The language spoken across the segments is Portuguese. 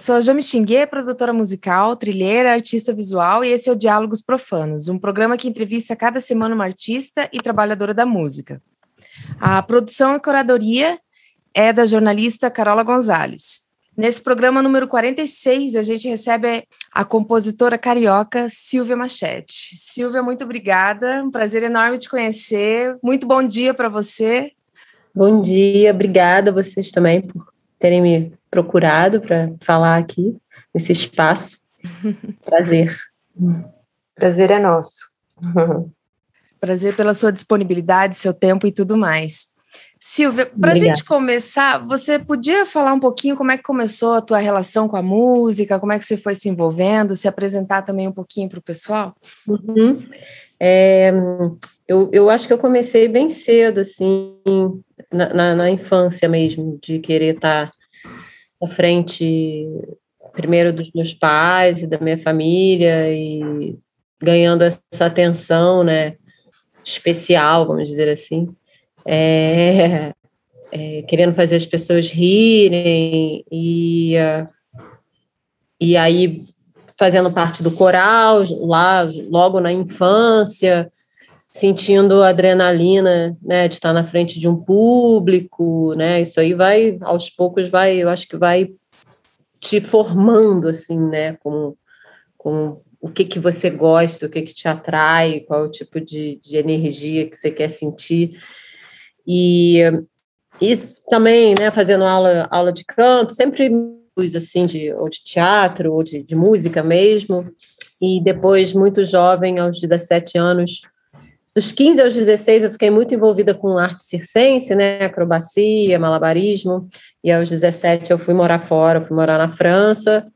Sou a Jami Xingue, produtora musical, trilheira, artista visual, e esse é o Diálogos Profanos, um programa que entrevista cada semana uma artista e trabalhadora da música. A produção e curadoria é da jornalista Carola Gonzalez. Nesse programa número 46, a gente recebe a compositora carioca Silvia Machete. Silvia, muito obrigada, um prazer enorme te conhecer. Muito bom dia para você. Bom dia, obrigada a vocês também por terem me procurado para falar aqui nesse espaço. Prazer. Prazer é nosso. Prazer pela sua disponibilidade, seu tempo e tudo mais. Silvia, para a gente começar, você podia falar um pouquinho como é que começou a tua relação com a música, como é que você foi se envolvendo, se apresentar também um pouquinho para o pessoal? Uhum. É, eu, eu acho que eu comecei bem cedo, assim, na, na, na infância mesmo, de querer estar tá à frente, primeiro dos meus pais e da minha família, e ganhando essa atenção, né, especial, vamos dizer assim, é, é, querendo fazer as pessoas rirem, e, e aí fazendo parte do coral, lá logo na infância, sentindo adrenalina, né, de estar na frente de um público, né, isso aí vai, aos poucos vai, eu acho que vai te formando, assim, né, como, como o que que você gosta, o que que te atrai, qual o tipo de, de energia que você quer sentir, e, e também, né, fazendo aula, aula de canto, sempre assim, de, ou de teatro, ou de, de música mesmo, e depois, muito jovem, aos 17 anos, dos 15 aos 16, eu fiquei muito envolvida com arte circense, né, acrobacia, malabarismo, e aos 17 eu fui morar fora, fui morar na França,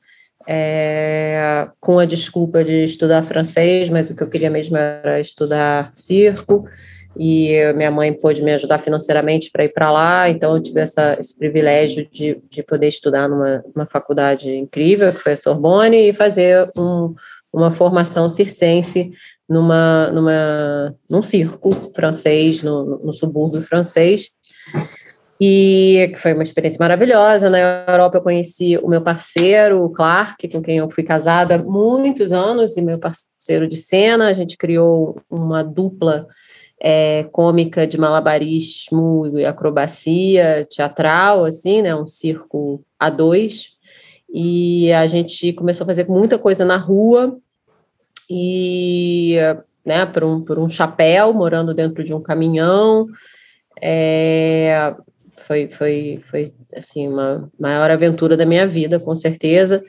é, com a desculpa de estudar francês, mas o que eu queria mesmo era estudar circo, e minha mãe pôde me ajudar financeiramente para ir para lá, então eu tive essa, esse privilégio de, de poder estudar numa, numa faculdade incrível, que foi a Sorbonne, e fazer um, uma formação circense numa, numa, num circo francês, no, no subúrbio francês, e foi uma experiência maravilhosa. Na Europa eu conheci o meu parceiro, o Clark, com quem eu fui casada há muitos anos, e meu parceiro de cena, a gente criou uma dupla é, cômica de malabarismo e acrobacia teatral, assim, né, um circo a dois, e a gente começou a fazer muita coisa na rua, e né, por um, por um chapéu, morando dentro de um caminhão. É, foi, foi, foi assim, uma maior aventura da minha vida, com certeza.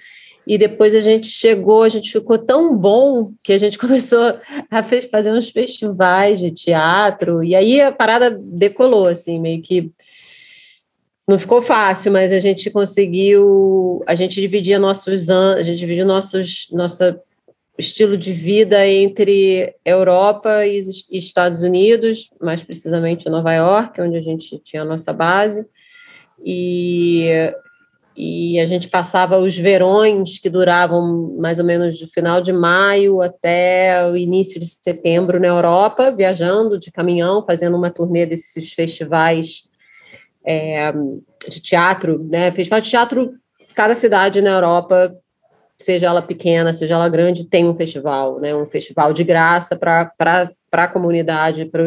E depois a gente chegou, a gente ficou tão bom que a gente começou a fazer uns festivais de teatro, e aí a parada decolou, assim, meio que não ficou fácil, mas a gente conseguiu, a gente dividia nossos anos, a gente dividiu nossos, nossa estilo de vida entre Europa e Estados Unidos, mais precisamente Nova York, onde a gente tinha a nossa base, e, e a gente passava os verões que duravam mais ou menos do final de maio até o início de setembro na Europa, viajando de caminhão, fazendo uma turnê desses festivais é, de teatro, né? Festival de teatro, cada cidade na Europa seja ela pequena, seja ela grande, tem um festival, né? Um festival de graça para a comunidade, para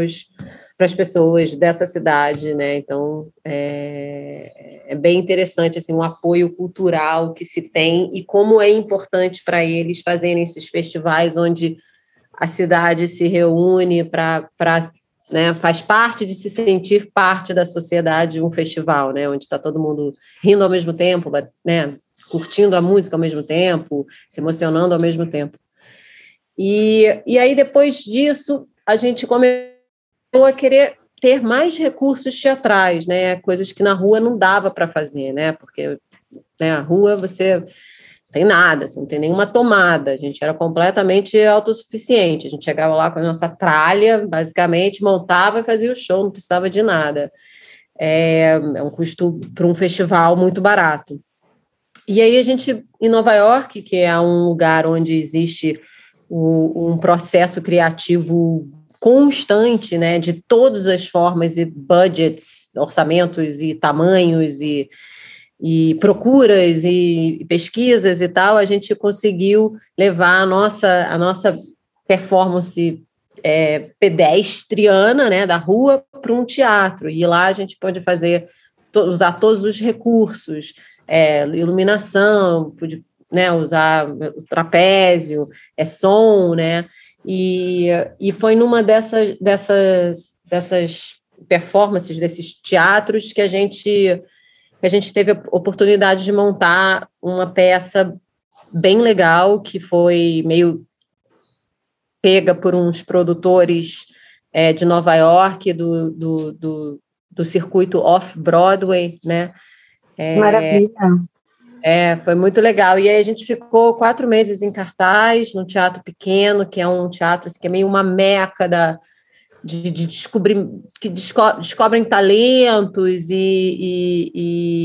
as pessoas dessa cidade, né? Então é, é bem interessante assim o um apoio cultural que se tem e como é importante para eles fazerem esses festivais onde a cidade se reúne para né, faz parte de se sentir parte da sociedade um festival, né, onde está todo mundo rindo ao mesmo tempo, né, curtindo a música ao mesmo tempo, se emocionando ao mesmo tempo. E, e aí, depois disso, a gente começou a querer ter mais recursos teatrais, né? Coisas que na rua não dava para fazer, né? Porque né, rua você tem nada, assim, não tem nenhuma tomada. A gente era completamente autossuficiente. A gente chegava lá com a nossa tralha, basicamente, montava e fazia o show, não precisava de nada. É, é um custo para um festival muito barato. E aí a gente, em Nova York, que é um lugar onde existe o, um processo criativo constante, né, de todas as formas e budgets, orçamentos e tamanhos e e procuras e pesquisas e tal, a gente conseguiu levar a nossa, a nossa performance é, pedestriana, né, da rua para um teatro. E lá a gente pode fazer, usar todos os recursos, é, iluminação, pude, né, usar o trapézio, é som, né, e, e foi numa dessas, dessas, dessas performances, desses teatros, que a gente que a gente teve a oportunidade de montar uma peça bem legal, que foi meio pega por uns produtores é, de Nova York, do, do, do, do circuito off-Broadway, né? É, Maravilha! É, foi muito legal. E aí a gente ficou quatro meses em cartaz, no Teatro Pequeno, que é um teatro assim, que é meio uma meca da, de, de descobrir que desco descobrem talentos e, e,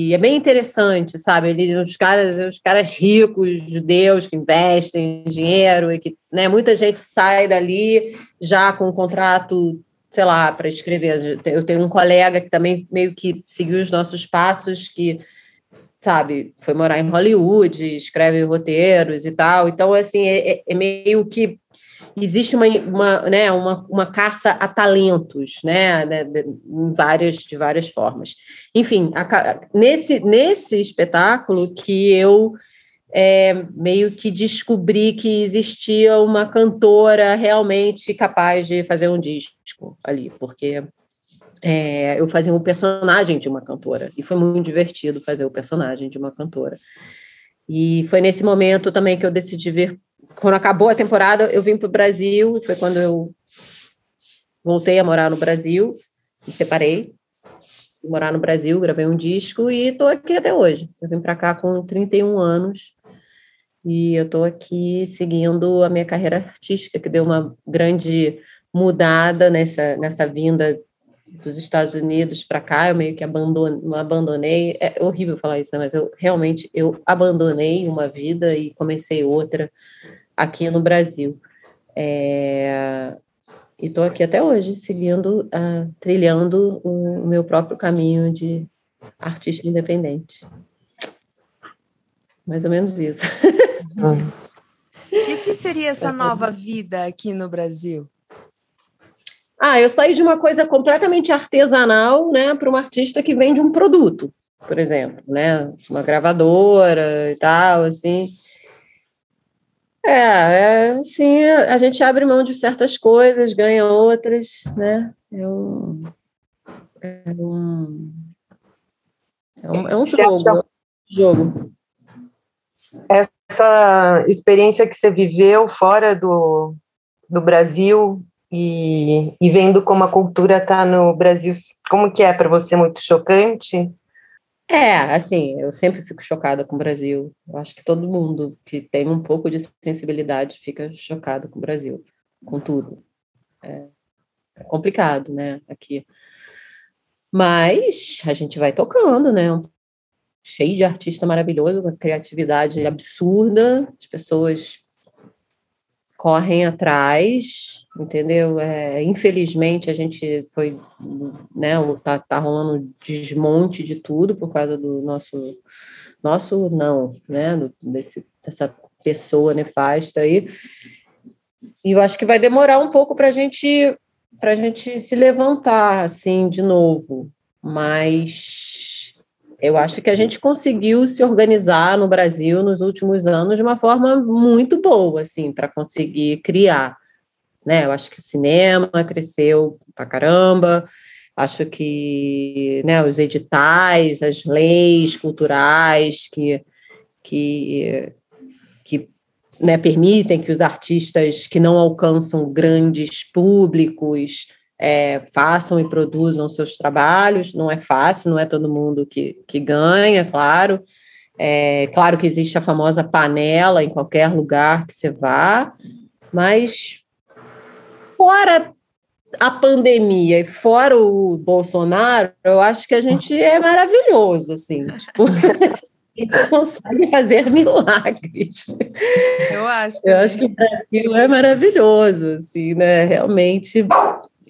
e, é bem interessante, sabe? Eles, os caras, os caras ricos, judeus que investem dinheiro e que, né? Muita gente sai dali já com um contrato, sei lá, para escrever. Eu tenho um colega que também meio que seguiu os nossos passos que sabe, foi morar em Hollywood, escreve roteiros e tal. Então, assim, é, é meio que existe uma, uma, né, uma, uma caça a talentos, né, em várias, de várias formas. Enfim, a, nesse, nesse espetáculo que eu é, meio que descobri que existia uma cantora realmente capaz de fazer um disco ali, porque é, eu fazia um personagem de uma cantora, e foi muito divertido fazer o personagem de uma cantora. E foi nesse momento também que eu decidi ver quando acabou a temporada, eu vim para o Brasil, foi quando eu voltei a morar no Brasil, me separei, morar no Brasil, gravei um disco e estou aqui até hoje. Eu vim para cá com 31 anos e eu estou aqui seguindo a minha carreira artística, que deu uma grande mudada nessa, nessa vinda dos Estados Unidos para cá, eu meio que abandonei, abandonei, é horrível falar isso, né? mas eu realmente eu abandonei uma vida e comecei outra aqui no Brasil. É, e estou aqui até hoje, seguindo, uh, trilhando o, meu próprio caminho de artista independente. Mais ou menos isso. e o que seria essa nova vida aqui no Brasil? Ah, eu saí de uma coisa completamente artesanal, né, para uma artista que vende um produto, por exemplo, né, uma gravadora e tal, assim. É, é sim, a gente abre mão de certas coisas, ganha outras, né? É um, é um, é um, é um jogo, jogo. Essa experiência que você viveu fora do, do Brasil e, e vendo como a cultura está no Brasil, como que é para você? Muito chocante? É, assim, eu sempre fico chocada com o Brasil. Eu acho que todo mundo que tem um pouco de sensibilidade fica chocado com o Brasil, com tudo. É, é complicado, né, aqui. Mas a gente vai tocando, né? Cheio de artista maravilhoso, uma criatividade absurda, as pessoas correm atrás, entendeu? É, infelizmente a gente foi, né, tá, tá rolando desmonte de tudo por causa do nosso, nosso não, né, desse, dessa pessoa nefasta aí. E eu acho que vai demorar um pouco para gente, a gente se levantar, assim, de novo, mas eu acho que a gente conseguiu se organizar no Brasil nos últimos anos de uma forma muito boa, assim, para conseguir criar. Né? Eu acho que o cinema cresceu pra caramba, acho que né, os editais, as leis culturais que, que, que né, permitem que os artistas que não alcançam grandes públicos é, façam e produzam seus trabalhos. Não é fácil, não é todo mundo que, que ganha, claro. É, claro que existe a famosa panela em qualquer lugar que você vá, mas fora a pandemia e fora o Bolsonaro, eu acho que a gente é maravilhoso, assim, tipo, a gente consegue fazer milagres. Eu acho. Também. Eu acho que o Brasil é maravilhoso, assim, né? Realmente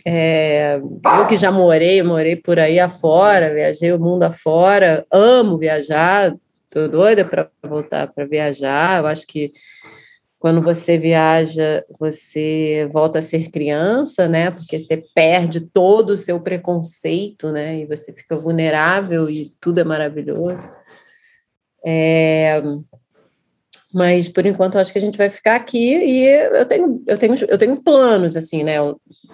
É, eu que já morei, morei por aí afora, viajei o mundo afora, amo viajar, tô doida para voltar para viajar. Eu acho que quando você viaja, você volta a ser criança, né? Porque você perde todo o seu preconceito, né? E você fica vulnerável e tudo é maravilhoso. É, mas por enquanto acho que a gente vai ficar aqui e eu tenho eu tenho eu tenho planos assim né?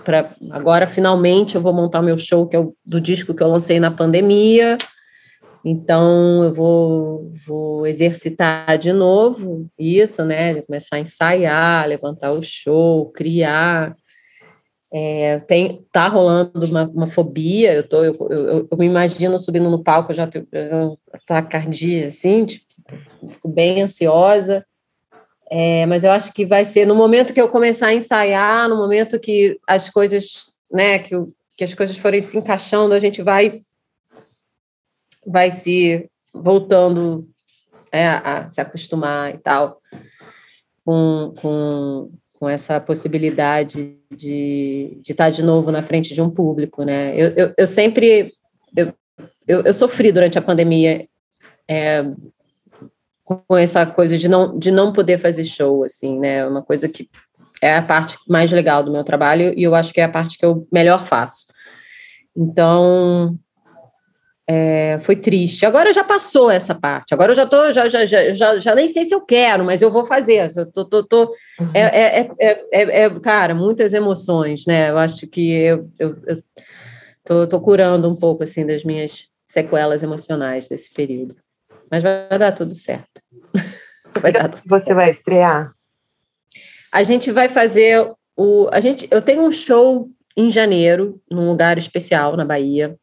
Para agora finalmente eu vou montar meu show que é o do disco que eu lancei na pandemia. Então eu vou vou exercitar de novo isso né? Começar a ensaiar levantar o show criar. É, tem tá rolando uma, uma fobia eu tô eu, eu, eu, me imagino subindo no palco eu já tenho tacardia assim tipo fico bem ansiosa. É, mas eu acho que vai ser no momento que eu começar a ensaiar, no momento que as coisas, né, que, que as coisas forem se encaixando, a gente vai vai se voltando é, a se acostumar e tal com, com, com essa possibilidade de, de estar de novo na frente de um público, né? Eu, eu, eu sempre eu, eu, eu sofri durante a pandemia é, com essa coisa de não, de não poder fazer show, assim, né? É uma coisa que é a parte mais legal do meu trabalho e eu acho que é a parte que eu melhor faço. Então, é, foi triste. Agora já passou essa parte. Agora eu já tô, já, já, já, já, já nem sei se eu quero, mas eu vou fazer. Eu tô, tô, tô uhum. é, é, é, é, cara, muitas emoções, né? Eu acho que eu, eu, eu tô, tô curando um pouco assim das minhas sequelas emocionais desse período. Mas vai dar tudo certo. vai dar tudo Você certo. vai estrear? A gente vai fazer o. A gente, eu tenho um show em janeiro, num lugar especial na Bahia,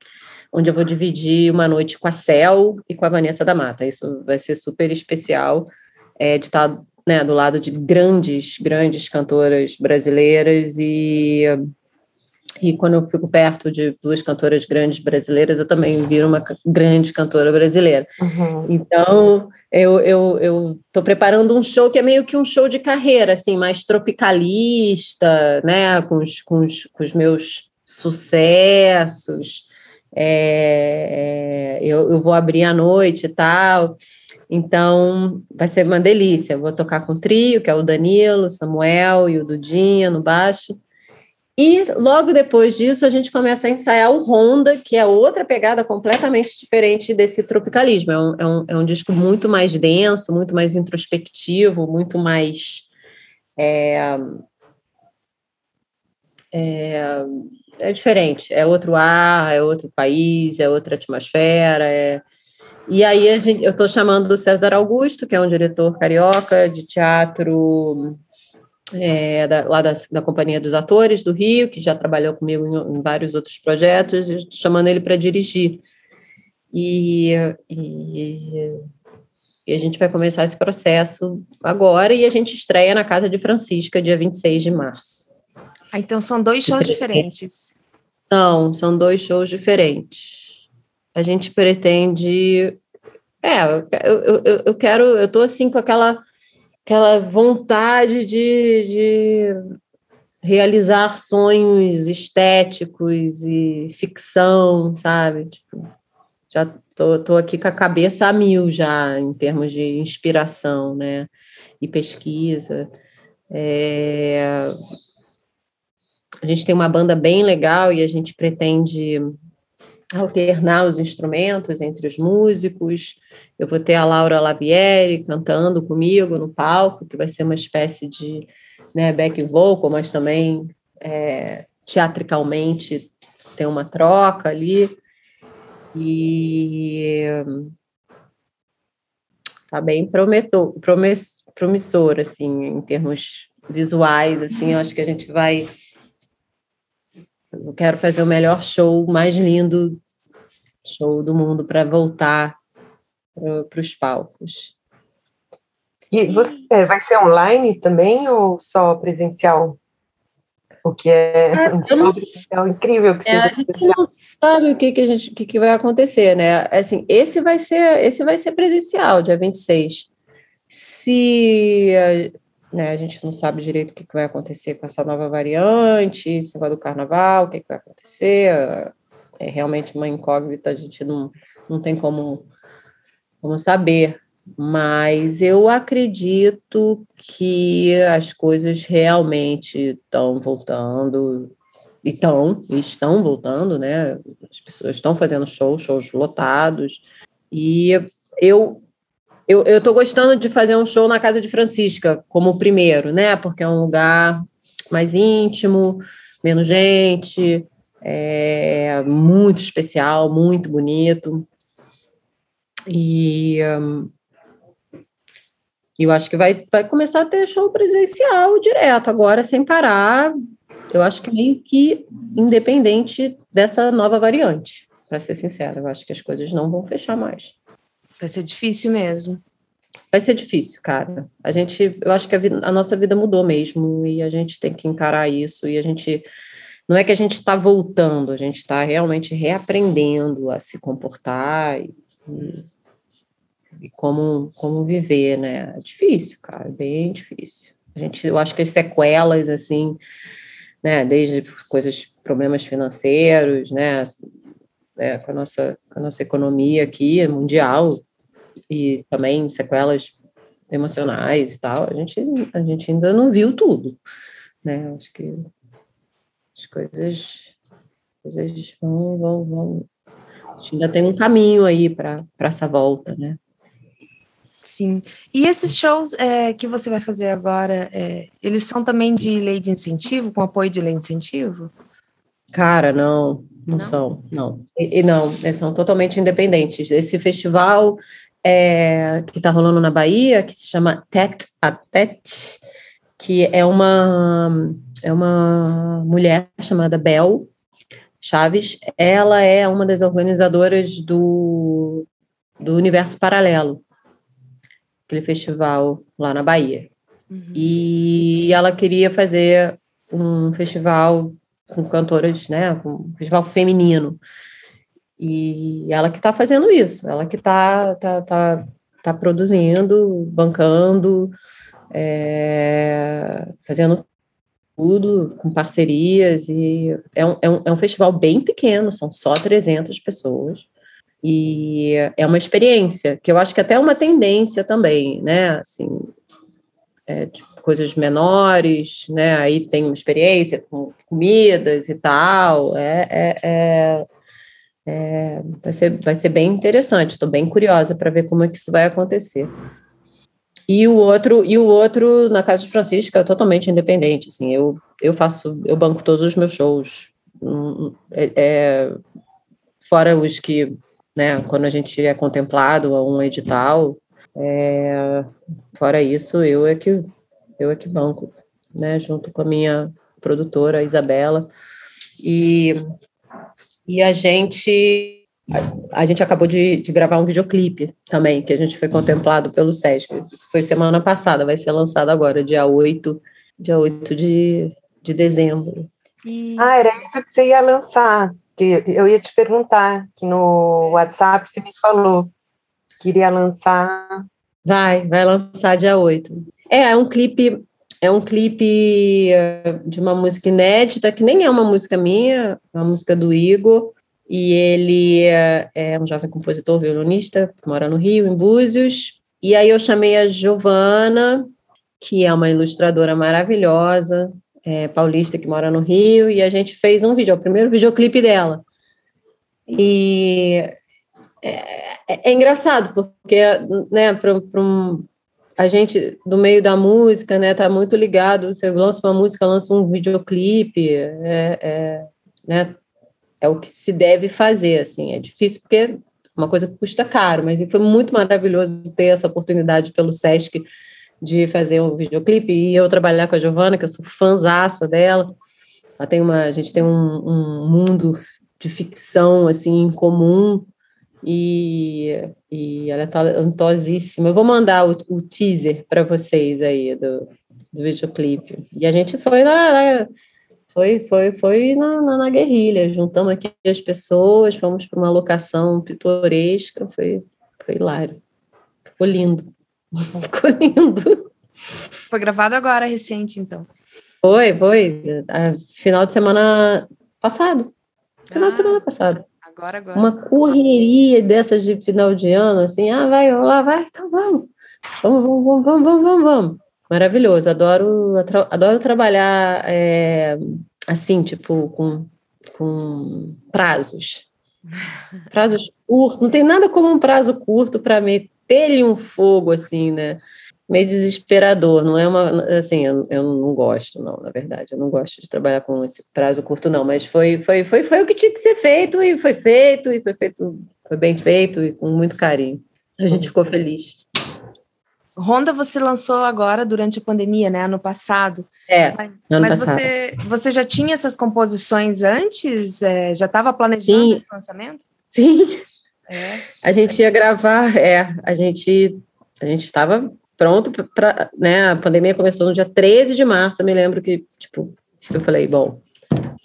onde eu vou dividir uma noite com a Cel e com a Vanessa da Mata. Isso vai ser super especial é, de estar né, do lado de grandes, grandes cantoras brasileiras e e quando eu fico perto de duas cantoras grandes brasileiras, eu também viro uma grande cantora brasileira. Uhum. Então, eu estou eu, eu preparando um show que é meio que um show de carreira, assim, mais tropicalista, né? Com os, com os, com os meus sucessos. É, eu, eu vou abrir à noite e tal. Então, vai ser uma delícia. Eu vou tocar com o trio, que é o Danilo, o Samuel e o Dudinha no baixo. E logo depois disso, a gente começa a ensaiar o Honda, que é outra pegada completamente diferente desse tropicalismo. É um, é um, é um disco muito mais denso, muito mais introspectivo, muito mais. É, é, é diferente, é outro ar, é outro país, é outra atmosfera. É... E aí gente, eu estou chamando o César Augusto, que é um diretor carioca de teatro é, da, lá da, da, Companhia dos Atores do Rio, que já trabalhou comigo em, em vários outros projetos, chamando ele para dirigir. E, e, e, a gente vai começar esse processo agora e a gente estreia na Casa de Francisca, dia 26 de março. Ah, então são dois shows diferentes. São, são dois shows diferentes. A gente pretende. É, eu, eu, eu quero, eu estou assim com aquela aquela vontade de, de realizar sonhos estéticos e ficção, sabe? Tipo, já tô, tô aqui com a cabeça a mil já em termos de inspiração, né? E pesquisa. É... A gente tem uma banda bem legal e a gente pretende alternar os instrumentos entre os músicos. Eu vou ter a Laura Lavieri cantando comigo no palco, que vai ser uma espécie de né, back vocal, mas também é, teatricalmente tem uma troca ali. E tá bem prometor, promissor, assim, em termos visuais, assim, eu acho que a gente vai eu quero fazer o melhor show, mais lindo show do mundo para voltar para os palcos. E você, é, vai ser online também ou só presencial? O que é, é um não, presencial incrível que é, seja. A gente não sabe o que, que, a gente, que, que vai acontecer, né? Assim, esse vai ser esse vai ser presencial, dia 26. Se né? A gente não sabe direito o que vai acontecer com essa nova variante, esse negócio do carnaval, o que vai acontecer. É realmente uma incógnita, a gente não, não tem como, como saber. Mas eu acredito que as coisas realmente estão voltando, e estão, estão voltando, né? As pessoas estão fazendo shows, shows lotados. E eu eu, estou gostando de fazer um show na casa de Francisca, como primeiro, né? Porque é um lugar mais íntimo, menos gente, é muito especial, muito bonito. E um, eu acho que vai, vai começar a ter show presencial direto agora, sem parar. Eu acho que meio que independente dessa nova variante, para ser sincera. Eu acho que as coisas não vão fechar mais. Vai ser difícil mesmo. Vai ser difícil, cara. A gente, eu acho que a, vida, a nossa vida mudou mesmo e a gente tem que encarar isso e a gente não é que a gente está voltando, a gente está realmente reaprendendo a se comportar e, e, como, como viver, né? É difícil, cara, bem difícil. A gente, eu acho que as sequelas, assim, né, desde coisas, problemas financeiros, né, é, com, a nossa, com a nossa economia aqui, mundial, e também sequelas emocionais e tal, a gente, a gente ainda não viu tudo, né? Acho que as coisas, coisas vão, vão, vão. A gente ainda tem um caminho aí para essa volta, né? Sim. E esses shows é, que você vai fazer agora, é, eles são também de lei de incentivo, com apoio de lei de incentivo? Cara, não, não, não? são, não. E, e não, eles são totalmente independentes. Esse festival é, que está rolando na Bahia, que se chama Tet a Tet, que é uma, é uma mulher chamada Bel Chaves. Ela é uma das organizadoras do, do Universo Paralelo, aquele festival lá na Bahia. Uhum. E ela queria fazer um festival com cantoras, né, um festival feminino. E ela que está fazendo isso, ela que está tá, tá, tá produzindo, bancando, é, fazendo tudo com parcerias. E é um, é, um, é um festival bem pequeno, são só 300 pessoas. E é uma experiência, que eu acho que até é uma tendência também, né? Assim, é, coisas menores, né? Aí tem uma experiência com comidas e tal. É, é, é é, vai, ser, vai ser bem interessante, estou bem curiosa para ver como é que isso vai acontecer. E o outro, e o outro na Casa de Francisca é totalmente independente, assim, eu, eu faço, eu banco todos os meus shows, hum, é, é, fora os que, né, quando a gente é contemplado a um edital, é, fora isso, eu é que eu é que banco, né, junto com a minha produtora, Isabela, e e a gente a, a gente acabou de, de, gravar um videoclipe também, que a gente foi contemplado pelo SESC. Isso foi semana passada, vai ser lançado agora, dia 8, dia 8 de, de dezembro. Ah, era isso que você ia lançar, que eu ia te perguntar, que no WhatsApp você me falou que iria lançar. Vai, vai lançar dia 8. É, é um clipe é um clipe eh, de uma música inédita, que nem é uma música minha, é uma música do Igor, e ele eh, é um jovem compositor, violonista, mora no Rio, em Búzios, e aí eu chamei a Giovana, que é uma ilustradora maravilhosa, é, paulista, que mora no Rio, e a gente fez um vídeo, é o primeiro videoclipe dela. E é, é, é engraçado, porque né, para um a gente, do meio da música, né, tá muito ligado, você lança uma música, lança um videoclipe, é, é, né, é o que se deve fazer, assim, é difícil porque uma coisa que custa caro, mas foi muito maravilhoso ter essa oportunidade pelo Sesc de fazer um videoclipe e eu trabalhar com a Giovana, que eu sou fãzaça dela, ela tem uma, a gente tem um, um mundo de ficção, assim, em comum, e, e ela é talentosíssima. Eu vou mandar o, o teaser para vocês aí do, do videoclipe. E a gente foi lá, foi, foi, foi na, na, na, guerrilha, juntamos aqui as pessoas, fomos para uma locação pitoresca, foi, foi hilário. Ficou lindo. Ficou lindo. Foi gravado agora, recente, então. Foi, foi. Final de semana passado. Final ah, de semana passado. Agora, agora. Uma correria dessas de final de ano, assim, ah, vai lá, vai, então vamos. Vamos, vamos, vamos, vamos, vamos, vamos. Maravilhoso, adoro, adoro trabalhar é, assim, tipo, com, com prazos. Prazos curtos, não tem nada como um prazo curto para meter-lhe um fogo, assim, né? Meio desesperador, não é uma. Assim, eu, eu não gosto, não, na verdade, eu não gosto de trabalhar com esse prazo curto, não, mas foi, foi, foi, foi o que tinha que ser feito, e foi feito, e foi feito, foi bem feito, e com muito carinho. A gente ficou feliz. Honda você lançou agora durante a pandemia, né? Ano passado. É. Mas, ano mas passado. Você, você já tinha essas composições antes? É, já estava planejando Sim. esse lançamento? Sim. É. A gente ia gravar, é, a gente a gente estava pronto para, né? A pandemia começou no dia 13 de março. Eu me lembro que, tipo, eu falei, bom,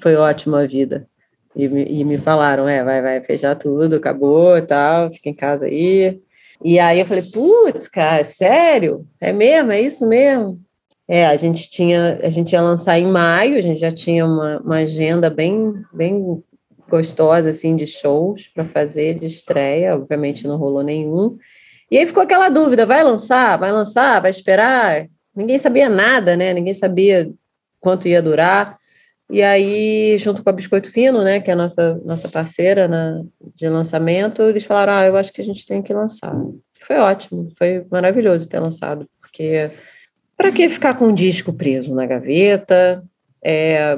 foi ótima a vida. E, e me falaram, é, vai, vai fechar tudo, acabou e tal, fica em casa aí. E aí eu falei, putz, cara, sério? É mesmo? É isso mesmo? É, a gente tinha, a gente ia lançar em maio, a gente já tinha uma, uma agenda bem, bem gostosa, assim, de shows para fazer de estreia, obviamente não rolou nenhum. E aí ficou aquela dúvida, vai lançar, vai lançar, vai esperar? Ninguém sabia nada, né? Ninguém sabia quanto ia durar. E aí, junto com a Biscoito Fino, né, que é a nossa, nossa parceira na, de lançamento, eles falaram: ah, eu acho que a gente tem que lançar. Foi ótimo, foi maravilhoso ter lançado, porque para que ficar com um disco preso na gaveta? É,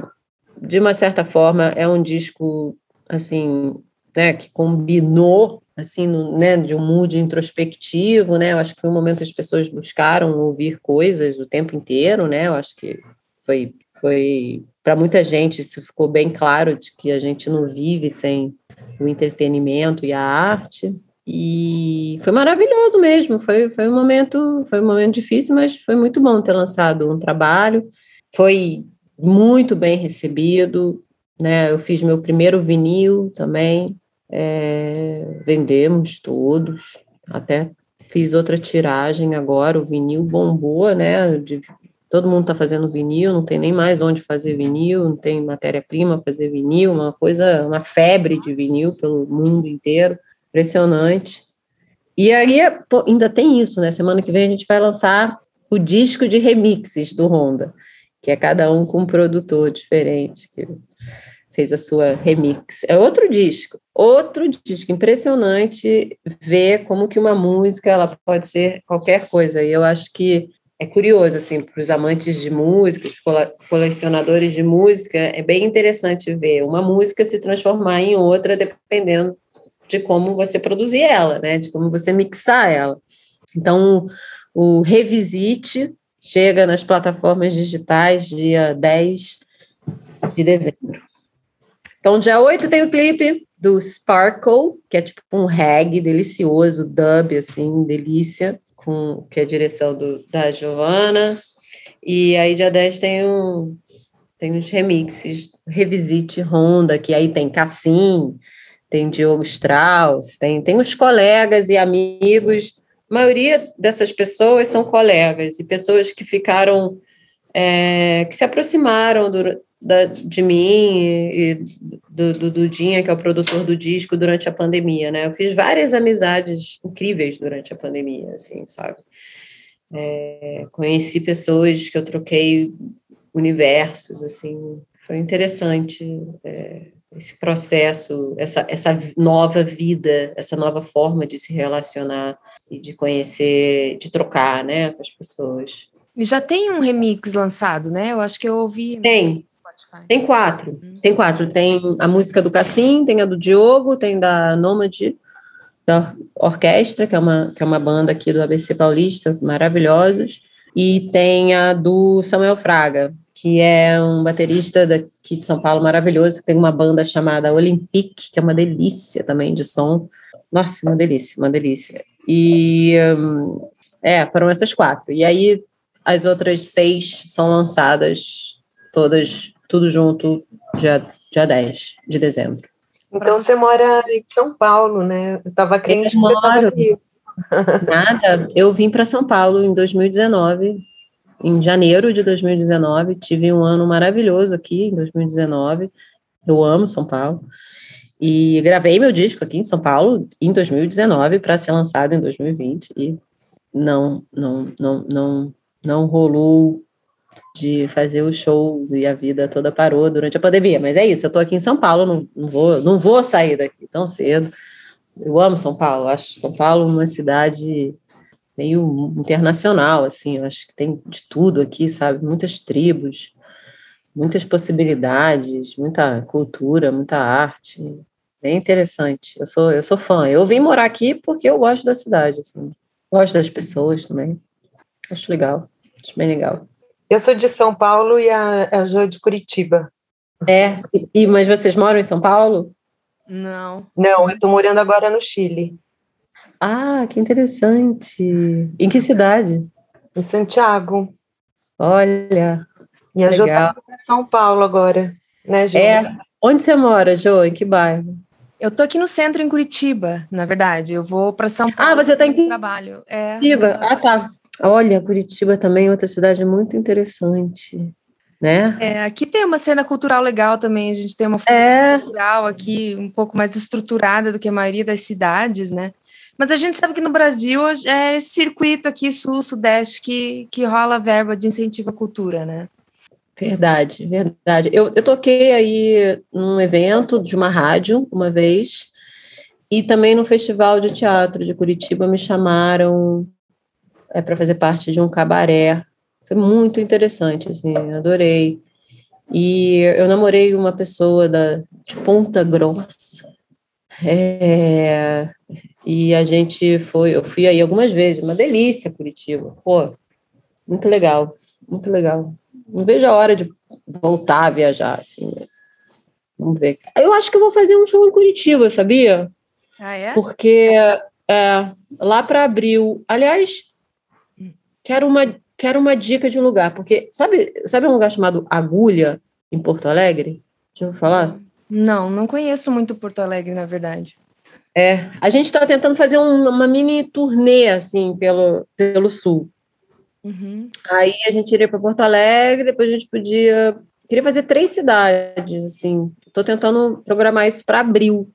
de uma certa forma, é um disco, assim, né, que combinou, assim, no, né, de um mood introspectivo, né, eu acho que foi um momento que as pessoas buscaram ouvir coisas o tempo inteiro, né, eu acho que foi foi para muita gente isso ficou bem claro de que a gente não vive sem o entretenimento e a arte. E foi maravilhoso mesmo foi, foi um momento foi um momento difícil mas foi muito bom ter lançado um trabalho. Foi muito bem recebido né? Eu fiz meu primeiro vinil também é, vendemos todos até fiz outra tiragem agora o vinil bombou né? De todo mundo está fazendo vinil, não tem nem mais onde fazer vinil, não tem matéria-prima para fazer vinil, uma coisa, uma febre de vinil pelo mundo inteiro, impressionante. E aí pô, ainda tem isso, né? Semana que vem a gente vai lançar o disco de remixes do Honda, que é cada um com um produtor diferente, que fez a sua remix. É outro disco, outro disco impressionante ver como que uma música ela pode ser qualquer coisa. E eu acho que é curioso, assim, para os amantes de música, os colecionadores de música, é bem interessante ver uma música se transformar em outra, dependendo de como você produzir ela, né? De como você mixar ela. Então, o Revisite chega nas plataformas digitais dia 10 de dezembro. Então, dia 8 tem o clipe do Sparkle, que é tipo um reggae delicioso, dub, assim, delícia com que é a direção do, da Giovana. E aí, dia 10 tem, um, tem uns remixes, Revisite Honda, que aí tem Cassim, tem Diogo Strauss, tem, tem os colegas e amigos. A maioria dessas pessoas são colegas e pessoas que ficaram, é, que se aproximaram do, da, de mim e do, do Dudinha, que é o produtor do disco, durante a pandemia, né? Eu fiz várias amizades incríveis durante a pandemia, assim, sabe? É, conheci pessoas que eu troquei universos, assim, foi interessante é, esse processo, essa, essa nova vida, essa nova forma de se relacionar e de conhecer, de trocar, né, com as pessoas. E já tem um remix lançado, né? Eu acho que eu ouvi. Tem, Spotify? Tem quatro. Uhum. Tem quatro. Tem a música do Cassim, tem a do Diogo, tem da Nômade, da Orquestra, que é uma, que é uma banda aqui do ABC Paulista, maravilhosos. E tem a do Samuel Fraga, que é um baterista daqui de São Paulo maravilhoso, que tem uma banda chamada Olympique, que é uma delícia também de som. Nossa, uma delícia, uma delícia. E um, é, foram essas quatro. E aí as outras seis são lançadas todas tudo junto, dia, dia 10 de dezembro. Então você mora em São Paulo, né? Eu estava crente que você estava aqui. Nada, eu vim para São Paulo em 2019 em janeiro de 2019. Tive um ano maravilhoso aqui em 2019. Eu amo São Paulo. E gravei meu disco aqui em São Paulo em 2019 para ser lançado em 2020 e não não não não não rolou de fazer os shows e a vida toda parou durante a pandemia. Mas é isso, eu estou aqui em São Paulo, não, não, vou, não vou sair daqui tão cedo. Eu amo São Paulo, acho São Paulo uma cidade meio internacional, assim, eu acho que tem de tudo aqui, sabe? Muitas tribos, muitas possibilidades, muita cultura, muita arte. Bem interessante. Eu sou, eu sou fã. Eu vim morar aqui porque eu gosto da cidade, assim. Gosto das pessoas também. Acho legal. Acho bem legal. Eu sou de São Paulo e a, a Jo é de Curitiba. É, e, mas vocês moram em São Paulo? Não. Não, eu estou morando agora no Chile. Ah, que interessante. Em que cidade? Em Santiago. Olha. E a Jo está para São Paulo agora, né, Jo? É. Onde você mora, Jo? Em que bairro? Eu tô aqui no centro em Curitiba, na verdade. Eu vou para São Paulo. Ah, você está em trabalho. É. Curitiba. Ah, tá. Olha, Curitiba também é outra cidade muito interessante, né? É, aqui tem uma cena cultural legal também, a gente tem uma força é. cultural aqui um pouco mais estruturada do que a maioria das cidades, né? Mas a gente sabe que no Brasil é esse circuito aqui sul-sudeste que, que rola verba de incentivo à cultura, né? Verdade, verdade. Eu, eu toquei aí num evento de uma rádio uma vez, e também no Festival de Teatro de Curitiba me chamaram é, para fazer parte de um cabaré. Foi muito interessante, assim, adorei. E eu namorei uma pessoa da, de Ponta Grossa. É, e a gente foi, eu fui aí algumas vezes, uma delícia Curitiba. Pô, muito legal, muito legal. Não vejo a hora de voltar a viajar, assim. Né? Vamos ver. Eu acho que eu vou fazer um show em Curitiba, sabia? Ah, é? Porque é, lá para abril. Aliás, quero uma, quero uma dica de um lugar, porque sabe, sabe um lugar chamado Agulha, em Porto Alegre? Deixa eu falar? Não, não conheço muito Porto Alegre, na verdade. É, a gente está tentando fazer um, uma mini turnê, assim, pelo, pelo sul. Uhum. Aí a gente iria para Porto Alegre, depois a gente podia... Queria fazer três cidades, assim. Estou tentando programar isso para abril.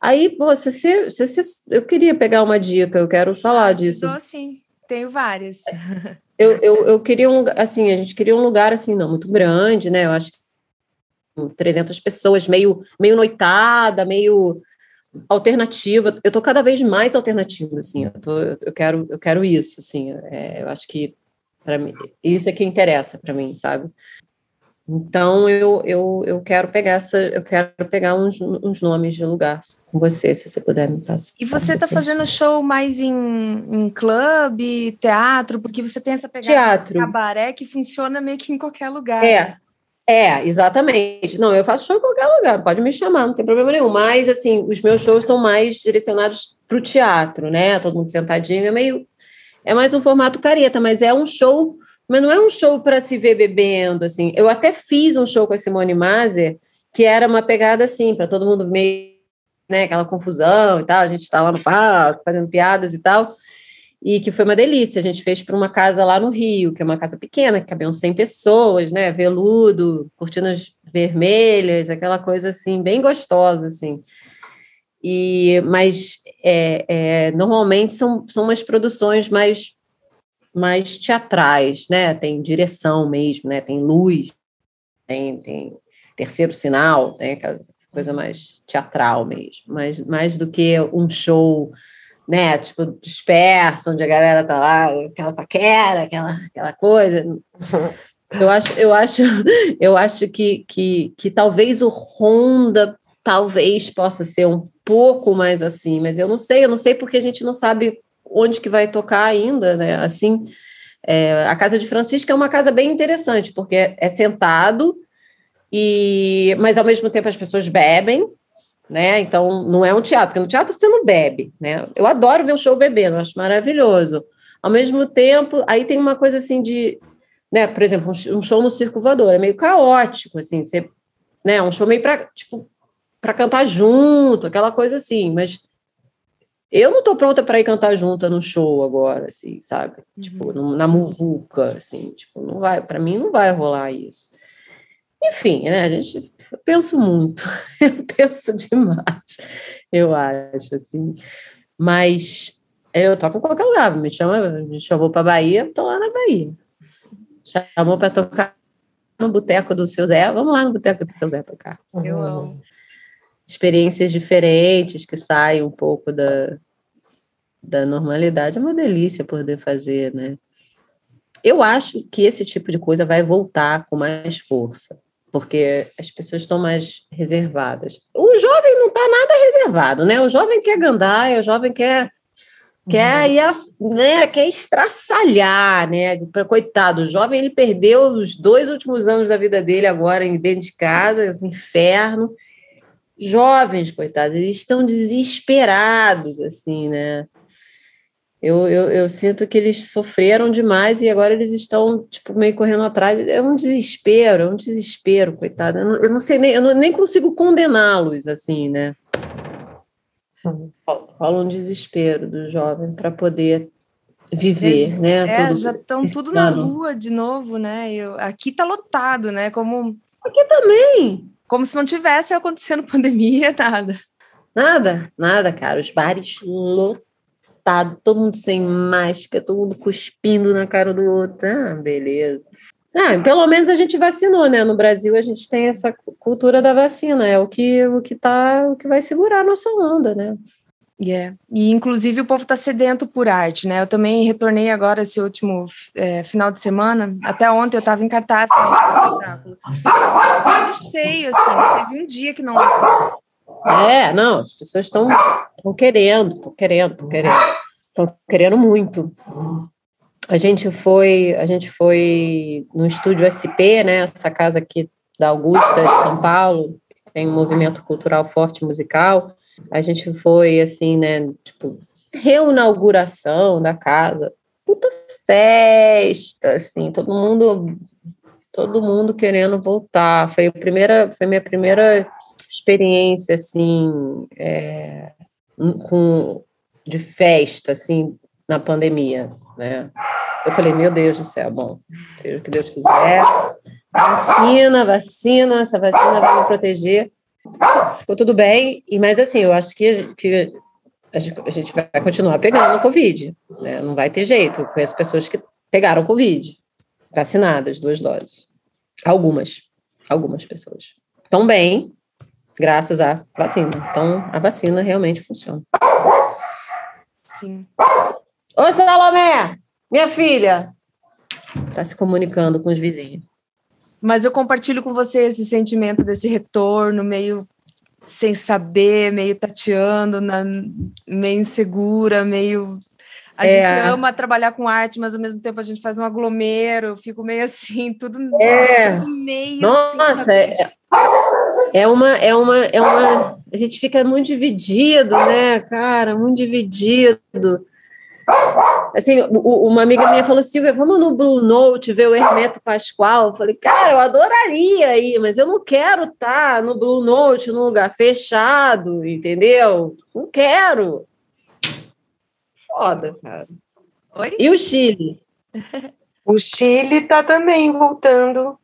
Aí, pô, se, se, se, eu queria pegar uma dica, eu quero falar disso. Estou sim. Tenho várias. Eu, eu, eu queria um lugar, assim, a gente queria um lugar, assim, não muito grande, né? Eu acho que 300 pessoas, meio, meio noitada, meio alternativa. Eu tô cada vez mais alternativa, assim. Eu, tô, eu quero, eu quero isso, assim. É, eu acho que para mim isso é que interessa para mim, sabe? Então eu, eu, eu quero pegar essa, eu quero pegar uns, uns nomes de lugares com você, se você puder me passar. E você está fazendo show mais em, em clube, teatro, porque você tem essa pegada de cabaré que funciona meio que em qualquer lugar. É. É, exatamente. Não, eu faço show em qualquer lugar, pode me chamar, não tem problema nenhum. Mas, assim, os meus shows são mais direcionados para o teatro, né? Todo mundo sentadinho, é meio. É mais um formato careta, mas é um show mas não é um show para se ver bebendo, assim. Eu até fiz um show com a Simone Mazer, que era uma pegada assim, para todo mundo meio, né, aquela confusão e tal, a gente está lá no palco, fazendo piadas e tal, e que foi uma delícia. A gente fez para uma casa lá no Rio, que é uma casa pequena, que cabiam 100 pessoas, né, veludo, cortinas vermelhas, aquela coisa assim, bem gostosa, assim. E, mas é, é, normalmente são, são umas produções mais mais teatrais, né? Tem direção mesmo, né? Tem luz, tem, tem terceiro sinal, tem aquela coisa uhum. mais teatral mesmo, mais, mais do que um show, né? Tipo, disperso, onde a galera tá lá, aquela paquera, aquela, aquela coisa. Eu acho, eu acho, eu acho que, que, que talvez o Honda talvez possa ser um pouco mais assim, mas eu não sei, eu não sei porque a gente não sabe onde que vai tocar ainda, né? Assim, é, a casa de Francisco é uma casa bem interessante, porque é sentado, e mas ao mesmo tempo as pessoas bebem, né? Então não é um teatro, porque no teatro você não bebe, né? Eu adoro ver um show bebendo, acho maravilhoso. Ao mesmo tempo, aí tem uma coisa assim de, né? Por exemplo, um show no Circo Voador é meio caótico, assim, você, né? Um show meio para tipo para cantar junto, aquela coisa assim, mas Eu não tô pronta para ir cantar junto no show agora, assim, sabe? Uhum. Tipo, na muvuca, assim, tipo, não vai, para mim não vai rolar isso. Enfim, né, a gente, eu penso muito, eu penso demais, eu acho, assim, mas eu toco em qualquer lugar, me chama, me chamou para Bahia, tô lá na Bahia. Chamou para tocar no boteco do seu Zé, vamos lá no boteco do seu Zé tocar. Eu amo. Experiências diferentes que saem um pouco da, da normalidade, é uma delícia poder fazer, né? Eu acho que esse tipo de coisa vai voltar com mais força, porque as pessoas estão mais reservadas. O jovem não está nada reservado, né? O jovem quer gandaia, o jovem quer quer ir, né, quer estraçalhar, né? Coitado, o jovem ele perdeu os dois últimos anos da vida dele agora dentro de casa, esse inferno. Jovens, coitados, eles estão desesperados, assim, né? Eu, eu, eu, sinto que eles sofreram demais e agora eles estão, tipo, meio correndo atrás. É um desespero, é um desespero, coitado. Eu não, eu não sei nem, eu não, nem consigo condená-los, assim, né? Rola um desespero do jovem para poder viver, é, né? É, já estão tudo na rua de novo, né? Eu, aqui tá lotado, né? Como aqui também. Como se não tivesse acontecendo pandemia, nada. Nada, nada, cara. Os bares lotados, todo mundo sem máscara, todo mundo cuspindo na cara do outro. Ah, beleza. Ah, pelo menos a gente vacinou, né? No Brasil a gente tem essa cultura da vacina, é o que o que tá, o que vai segurar a nossa onda, né? Yeah. E inclusive o povo está sedento por arte, né? Eu também retornei agora esse último é, final de semana. Até ontem eu estava em cartaz espetáculo. Cheio, assim, teve um dia que não É, não, as pessoas estão querendo, estão querendo, estão querendo, estão querendo muito a gente foi a gente foi no estúdio SP, né? Essa casa aqui da Augusta de São Paulo, que tem um movimento cultural forte musical. A gente foi assim, né? Tipo reinauguração da casa, puta festa, assim, todo mundo todo mundo querendo voltar. Foi a primeira, foi minha primeira experiência assim é, com de festa assim na pandemia, né? Eu falei, meu Deus do céu, bom, seja o que Deus quiser, vacina, vacina, essa vacina vai me proteger. Ficou tudo bem, e mas assim, eu acho que, que a, gente, vai continuar pegando Covid, né? Não vai ter jeito. Eu conheço pessoas que pegaram Covid, vacinadas, duas doses. Algumas, algumas pessoas. Estão bem, graças à vacina. Então, a vacina realmente funciona. Sim. Ô, Salomé, minha filha, está se comunicando com os vizinhos. Mas eu compartilho com você esse sentimento desse retorno, meio sem saber, meio tateando, na, meio insegura, meio. A é. gente ama trabalhar com arte, mas ao mesmo tempo a gente faz um aglomero, fico meio assim, tudo, é. tudo meio. Nossa, assim, é, é uma, é uma, é uma. A gente fica muito dividido, né, cara? Muito dividido. Assim, uma amiga minha falou, Silvia, vamos no Blue Note ver o Hermeto Pascoal. Eu falei, cara, eu adoraria ir, mas eu não quero estar no Blue Note, num lugar fechado, entendeu? Não quero. Foda, cara. Oi? E o Chile? O Chile está também voltando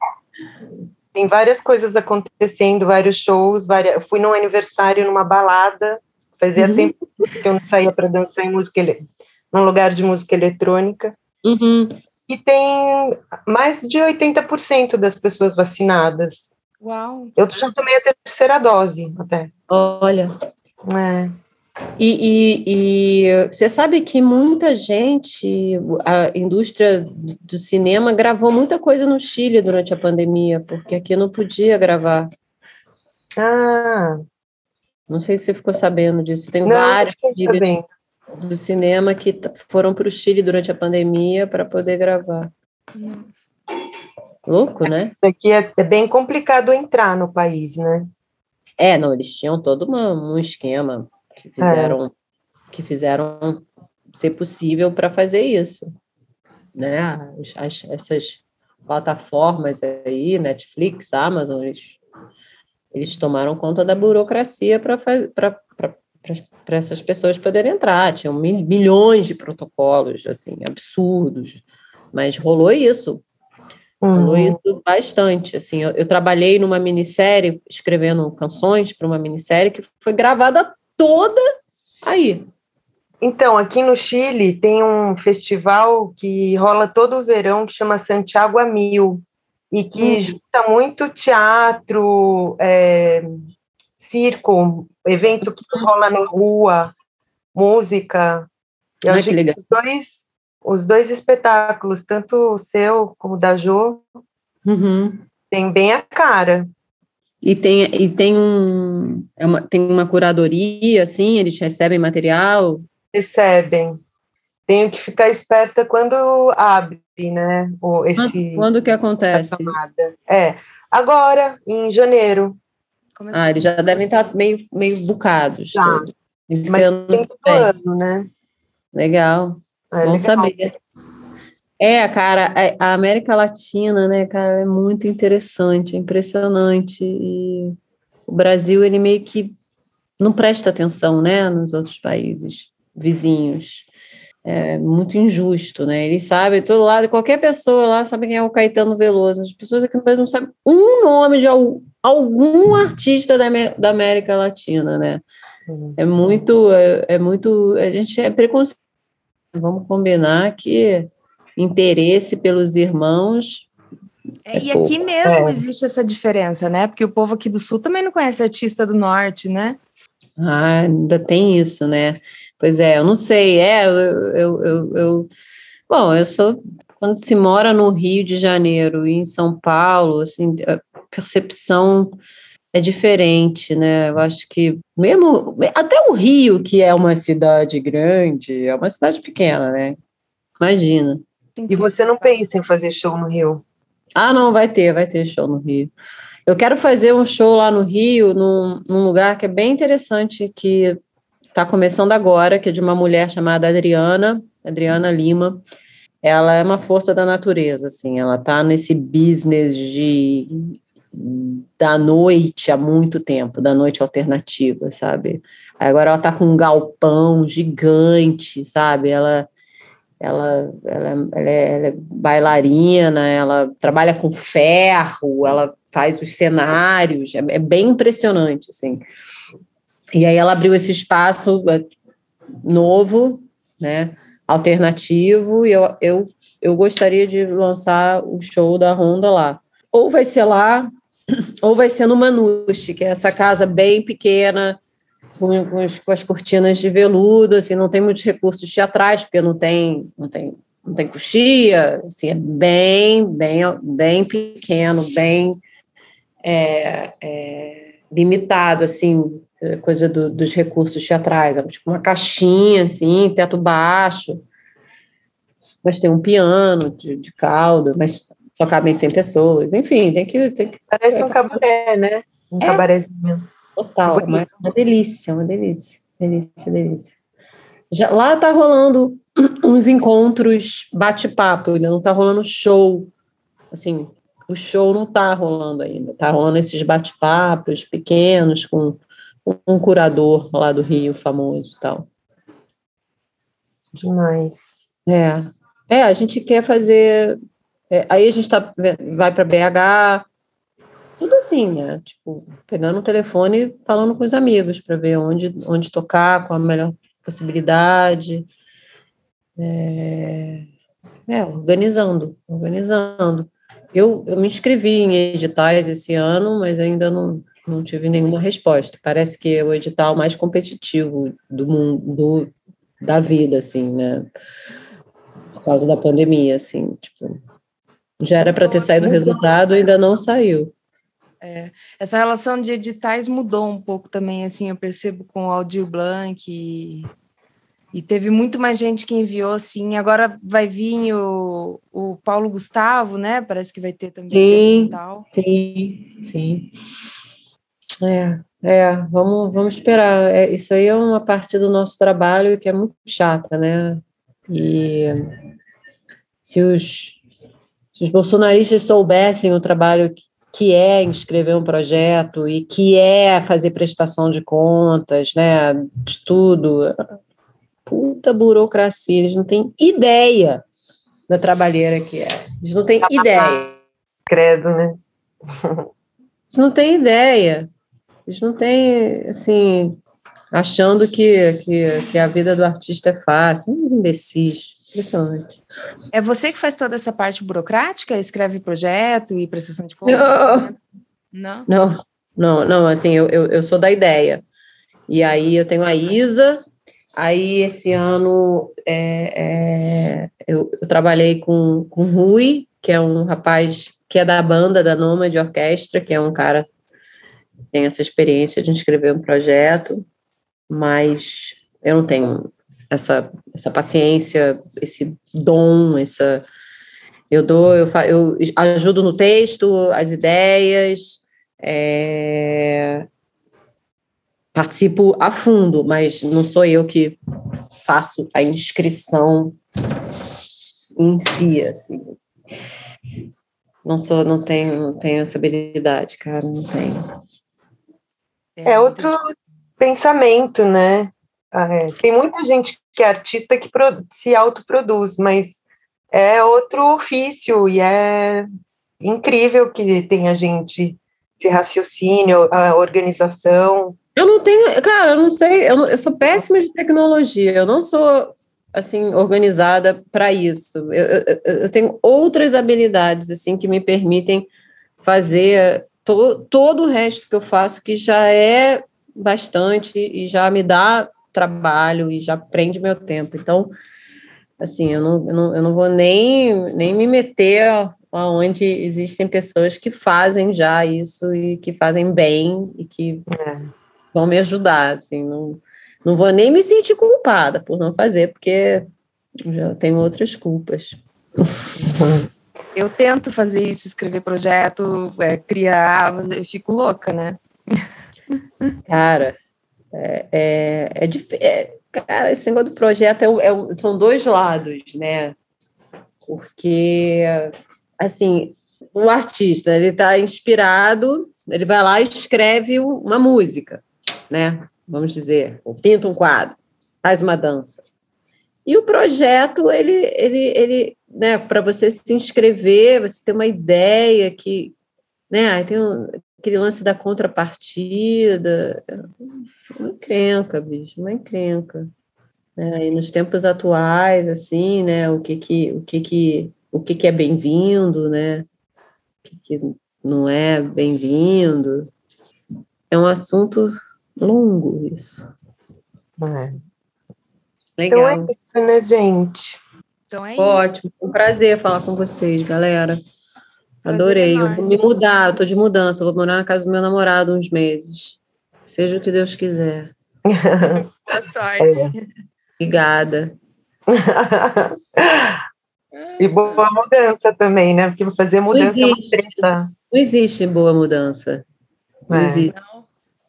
tem várias coisas acontecendo, vários shows. Várias... Eu fui num aniversário numa balada, fazia uhum. tempo que eu não saía para dançar em música, ele... num lugar de música eletrônica. Uhum. E tem mais de 80% das pessoas vacinadas. Uau! Eu já tomei a terceira dose até. Olha. É. E, e, e, você sabe que muita gente, a indústria do cinema gravou muita coisa no Chile durante a pandemia, porque aqui não podia gravar. Ah. Não sei se você ficou sabendo disso. Tem vários filhos do cinema que foram para o Chile durante a pandemia para poder gravar. Nossa. Louco, né? Isso aqui é, é, bem complicado entrar no país, né? É, não, eles tinham todo uma, um esquema que fizeram, é. que fizeram ser possível para fazer isso. Né? As, as, essas plataformas aí, Netflix, Amazon, eles, eles tomaram conta da burocracia para para essas pessoas poderem entrar. Tinham mil, milhões de protocolos, assim, absurdos. Mas rolou isso. Rolou uhum. isso bastante. Assim, eu, eu, trabalhei numa minissérie, escrevendo canções para uma minissérie que foi gravada toda aí. Então, aqui no Chile tem um festival que rola todo o verão que chama Santiago a Mil e que hum. junta muito teatro, é, circo, evento que rola na rua, música. Eu acho que, que os dois, os dois espetáculos, tanto o seu como o da Jo, uhum. tem bem a cara. E tem, e tem, um, é uma, tem uma curadoria, assim, eles recebem material? Recebem. Tenho que ficar esperta quando abre, né? O, esse, quando que acontece? É, agora, em janeiro. Ah, eles já devem estar meio, meio bucados. Já. Mas tem todo ano, né? Legal. É, Bom legal. saber. É, cara, é, a América Latina, né, cara, é muito interessante, é impressionante. E o Brasil, ele meio que não presta atenção, né, nos outros países vizinhos. É muito injusto, né? Eles sabem, todo lado, qualquer pessoa lá sabe quem é o Caetano Veloso. As pessoas aqui no Brasil não sabem um nome de algum artista da, da América Latina, né? Uhum. É muito, é, é muito, a gente é preconceito. Vamos combinar que interesse pelos irmãos. É, é e pouco. aqui mesmo é. existe essa diferença, né? Porque o povo aqui do sul também não conhece artista do norte, né? Ah, ainda tem isso, né? Pois é, eu não sei, é, eu, eu, eu, eu bom, eu sou, quando se mora no Rio de Janeiro e em São Paulo, assim, a percepção é diferente, né? Eu acho que mesmo até o Rio, que é uma cidade grande, é uma cidade pequena, né? Imagina. E você não pensa em fazer show no Rio? Ah, não, vai ter, vai ter show no Rio. Eu quero fazer um show lá no Rio, num, num lugar que é bem interessante, que está começando agora, que é de uma mulher chamada Adriana, Adriana Lima. Ela é uma força da natureza, assim, ela está nesse business de da noite há muito tempo, da noite alternativa, sabe? Agora ela está com um galpão gigante, sabe? Ela ela, ela, ela, é, ela, é, bailarina, ela trabalha com ferro, ela faz os cenários, é, é, bem impressionante, assim. E aí ela abriu esse espaço é, novo, né, alternativo, e eu, eu, eu gostaria de lançar o show da Honda lá. Ou vai ser lá, ou vai ser no Manuche, que é essa casa bem pequena, com, com, as, com as cortinas de veludo, assim, não tem muitos recursos teatrais, porque não tem, não tem, não tem coxia, assim, é bem, bem, bem pequeno, bem é, é, limitado, assim, coisa do, dos recursos teatrais, é tipo uma caixinha, assim, teto baixo, mas tem um piano de, de cauda, mas só cabem 100 pessoas, enfim, tem que... Tem que Parece um cabaré, né? Um é, cabarézinho. Total, uma, uma delícia, uma delícia, delícia, delícia. Já, lá tá rolando uns encontros bate-papo, ainda não tá rolando show. Assim, o show não tá rolando ainda, tá rolando esses bate-papos pequenos com um curador lá do Rio famoso e tal. Demais. É. É, a gente quer fazer. É, aí a gente tá, vai para BH, assim, né? Tipo, pegando o telefone falando com os amigos para ver onde, onde tocar, qual a melhor possibilidade. É, é, organizando, organizando. Eu, eu me inscrevi em editais esse ano, mas ainda não, não tive nenhuma resposta. Parece que é o edital mais competitivo do mundo, do, da vida, assim, né? Por causa da pandemia, assim, tipo, já era para ter saído o resultado, ainda não saiu. É, essa relação de editais mudou um pouco também, assim, eu percebo com o Aldir Blanc e, e, teve muito mais gente que enviou, assim, agora vai vir o, o Paulo Gustavo, né, parece que vai ter também sim, edital. Sim, sim, é, é, vamos, vamos esperar, é, isso aí é uma parte do nosso trabalho que é muito chata, né, e se os, se os bolsonaristas soubessem o trabalho que que é escrever um projeto e que é fazer prestação de contas, né, de tudo. Puta burocracia, eles não têm ideia da trabalheira que é. Eles não têm ideia. Credo, né? Eles não têm ideia. Eles não têm, assim, achando que, que, que a vida do artista é fácil. Um imbecis. Impressionante. É você que faz toda essa parte burocrática? Escreve projeto e prestação de contas? Não. Não, não, não, assim, eu, eu, eu sou da ideia. E aí eu tenho a Isa, aí esse ano é, é, eu, eu, trabalhei com, com o Rui, que é um rapaz que é da banda da Noma de Orquestra, que é um cara que tem essa experiência de escrever um projeto, mas eu não tenho essa, essa paciência, esse dom, essa eu dou, eu, eu ajudo no texto, as ideias, é, participo a fundo, mas não sou eu que faço a inscrição em si, assim. Não sou, não tenho, não tenho essa habilidade, cara, não tenho. É outro pensamento, né? Ah, é. Tem muita gente que é artista que se autoproduz, mas é outro ofício e é incrível que tenha gente esse raciocínio, a organização. Eu não tenho, cara, eu não sei, eu, não, eu sou péssima de tecnologia, eu não sou assim organizada para isso. Eu, eu, eu, tenho outras habilidades assim que me permitem fazer to, todo o resto que eu faço que já é bastante e já me dá trabalho e já prende meu tempo. Então, assim, eu não, eu não, eu não vou nem, nem me meter onde existem pessoas que fazem já isso e que fazem bem e que é. vão me ajudar, assim, não, não vou nem me sentir culpada por não fazer, porque já tenho outras culpas. Eu tento fazer isso, escrever projeto, é, criar, eu fico louca, né? Cara, é, é, é, é, cara, esse negócio do projeto é, é, são dois lados, né? Porque, assim, o artista, ele está inspirado, ele vai lá e escreve uma música, né? Vamos dizer, ou pinta um quadro, faz uma dança. E o projeto, ele, ele, ele né, para você se inscrever, você ter uma ideia que, né, tem aquele lance da contrapartida, uma encrenca, bicho, uma encrenca. É, e nos tempos atuais, assim, né, o que que, o que que, o que que é bem-vindo, né, o que que não é bem-vindo, é um assunto longo isso. É. Legal. Então é isso, né, gente? Então é Ótimo, isso. um prazer falar com vocês, galera. Adorei. Eu vou me mudar, eu tô de mudança, vou morar na casa do meu namorado uns meses. Seja o que Deus quiser. Boa sorte. É. Obrigada. e boa mudança também, né? Porque fazer mudança não existe, é uma Não existe boa mudança. Não é. existe.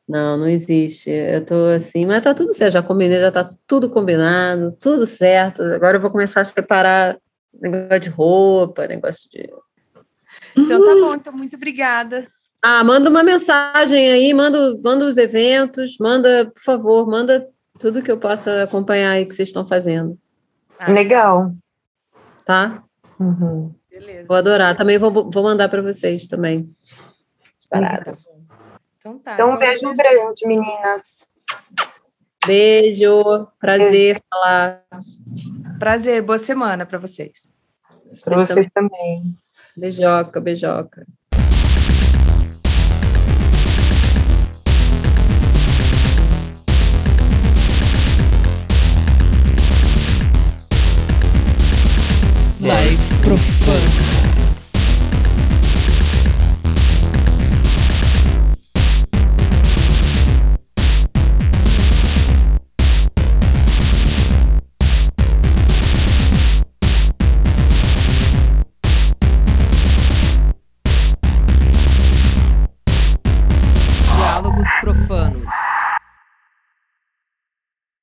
Não, não existe. Eu tô assim, mas tá tudo certo. Já combinei, já tá tudo combinado, tudo certo. Agora eu vou começar a separar negócio de roupa, negócio de então tá bom, então muito obrigada. Ah, manda uma mensagem aí, manda, manda os eventos, manda, por favor, manda tudo que eu possa acompanhar aí que vocês estão fazendo. Ah, Legal. Tá? Uhum. Beleza. Vou adorar. Também vou, vou mandar para vocês também. Paradas. Então tá. Então, um beijo grande, meninas. Beijo. Prazer beijo. falar. Prazer. Boa semana para vocês. Para vocês também. Beijoca, beijoca. Live